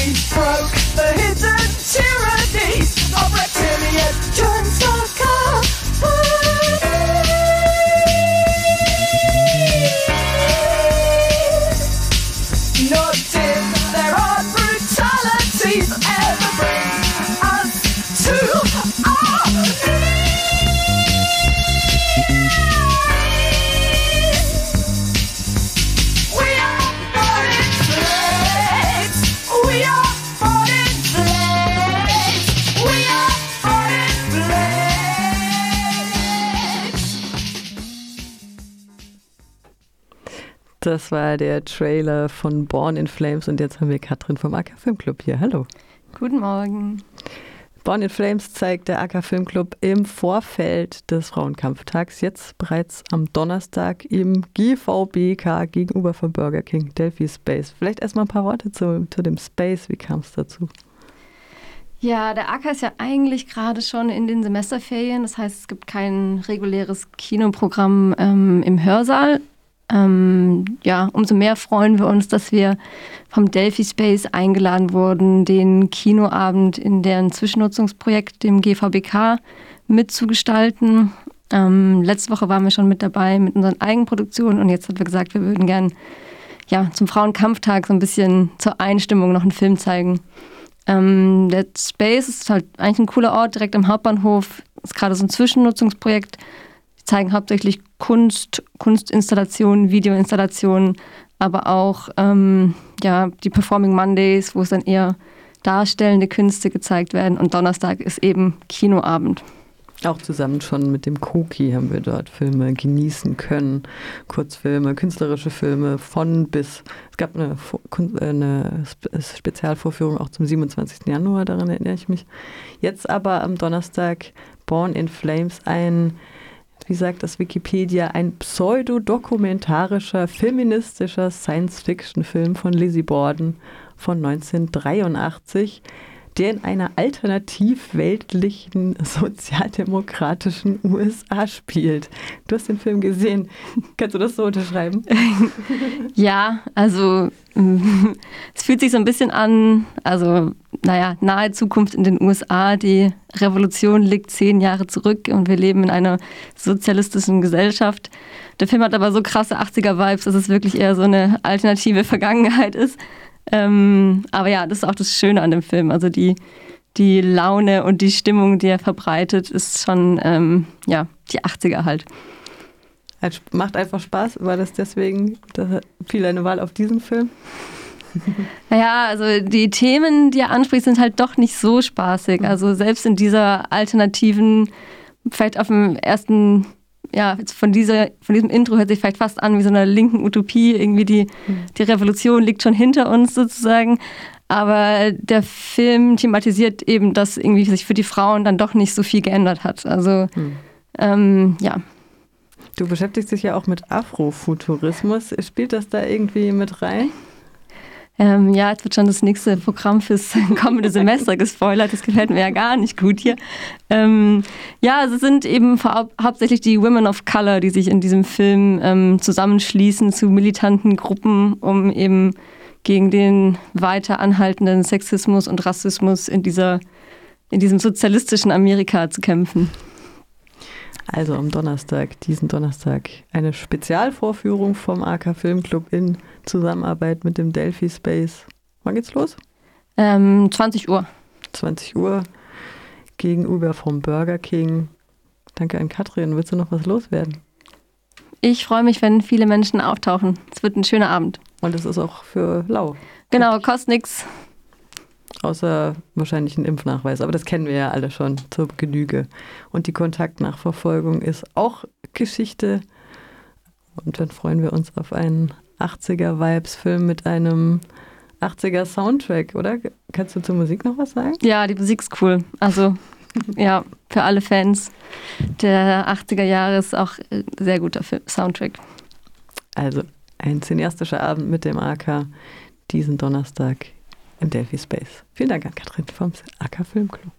Broke the hidden tyrannies. Of reptilian Das war der Trailer von Born in Flames und jetzt haben wir Katrin vom AK Filmclub hier. Hallo. Guten Morgen. Born in Flames zeigt der AK Filmclub im Vorfeld des Frauenkampftags, jetzt bereits am Donnerstag im GVBK gegenüber von Burger King, Delphi Space. Vielleicht erstmal ein paar Worte zu, zu dem Space. Wie kam es dazu? Ja, der AK ist ja eigentlich gerade schon in den Semesterferien. Das heißt, es gibt kein reguläres Kinoprogramm ähm, im Hörsaal. Ähm, ja, umso mehr freuen wir uns, dass wir vom Delphi Space eingeladen wurden, den Kinoabend in deren Zwischennutzungsprojekt, dem GVBK, mitzugestalten. Ähm, letzte Woche waren wir schon mit dabei mit unseren Eigenproduktionen und jetzt haben wir gesagt, wir würden gern ja, zum Frauenkampftag so ein bisschen zur Einstimmung noch einen Film zeigen. Ähm, der Space ist halt eigentlich ein cooler Ort, direkt am Hauptbahnhof. Ist gerade so ein Zwischennutzungsprojekt. Zeigen hauptsächlich Kunst, Kunstinstallationen, Videoinstallationen, aber auch ähm, ja, die Performing Mondays, wo es dann eher darstellende Künste gezeigt werden. Und Donnerstag ist eben Kinoabend. Auch zusammen schon mit dem Koki haben wir dort Filme genießen können. Kurzfilme, künstlerische Filme von bis. Es gab eine, äh, eine Spe- Spezialvorführung auch zum 27. Januar, daran erinnere ich mich. Jetzt aber am Donnerstag Born in Flames ein, wie sagt das Wikipedia, ein pseudodokumentarischer, feministischer Science-Fiction-Film von Lizzie Borden von 1983 der in einer alternativ-weltlichen, sozialdemokratischen USA spielt. Du hast den Film gesehen. Kannst du das so unterschreiben? Ja, also es fühlt sich so ein bisschen an, also naja, nahe Zukunft in den USA. Die Revolution liegt zehn Jahre zurück und wir leben in einer sozialistischen Gesellschaft. Der Film hat aber so krasse 80er-Vibes, dass es wirklich eher so eine alternative Vergangenheit ist. Ähm, aber ja, das ist auch das Schöne an dem Film. Also die, die Laune und die Stimmung, die er verbreitet, ist schon ähm, ja, die 80er halt. Halt, Macht einfach Spaß. War das deswegen da fiel deine Wahl auf diesen Film? Naja, also die Themen, die er anspricht, sind halt doch nicht so spaßig. Also selbst in dieser alternativen, vielleicht auf dem ersten, ja, von, dieser, von diesem Intro hört sich vielleicht fast an wie so eine linken Utopie. Irgendwie die, die Revolution liegt schon hinter uns sozusagen. Aber der Film thematisiert eben, dass irgendwie sich für die Frauen dann doch nicht so viel geändert hat. Also ähm, ja, Du beschäftigst dich ja auch mit Afrofuturismus. Spielt das da irgendwie mit rein? Ähm, ja, jetzt wird schon das nächste Programm fürs kommende Semester gespoilert. Das gefällt mir ja gar nicht gut hier. Ähm, ja, also es sind eben hauptsächlich die Women of Color, die sich in diesem Film ähm, zusammenschließen zu militanten Gruppen, um eben gegen den weiter anhaltenden Sexismus und Rassismus in, dieser, in diesem sozialistischen Amerika zu kämpfen. Also am Donnerstag, diesen Donnerstag, eine Spezialvorführung vom AK Filmclub in Zusammenarbeit mit dem Delphi Space. Wann geht's los? Ähm, 20 Uhr. 20 Uhr gegenüber vom Burger King. Danke an Katrin. Willst du noch was loswerden? Ich freue mich, wenn viele Menschen auftauchen. Es wird ein schöner Abend. Und es ist auch für lau. Genau, kostet nichts. Außer wahrscheinlich ein Impfnachweis. Aber das kennen wir ja alle schon zur Genüge. Und die Kontaktnachverfolgung ist auch Geschichte. Und dann freuen wir uns auf einen 80er-Vibes-Film mit einem 80er-Soundtrack, oder? Kannst du zur Musik noch was sagen? Ja, die Musik ist cool. Also, ja, für alle Fans der 80er Jahre ist auch ein sehr guter Film Soundtrack. Also ein cineastischer Abend mit dem AK diesen Donnerstag im Delphi Space. Vielen Dank an Katrin vom AK Filmclub.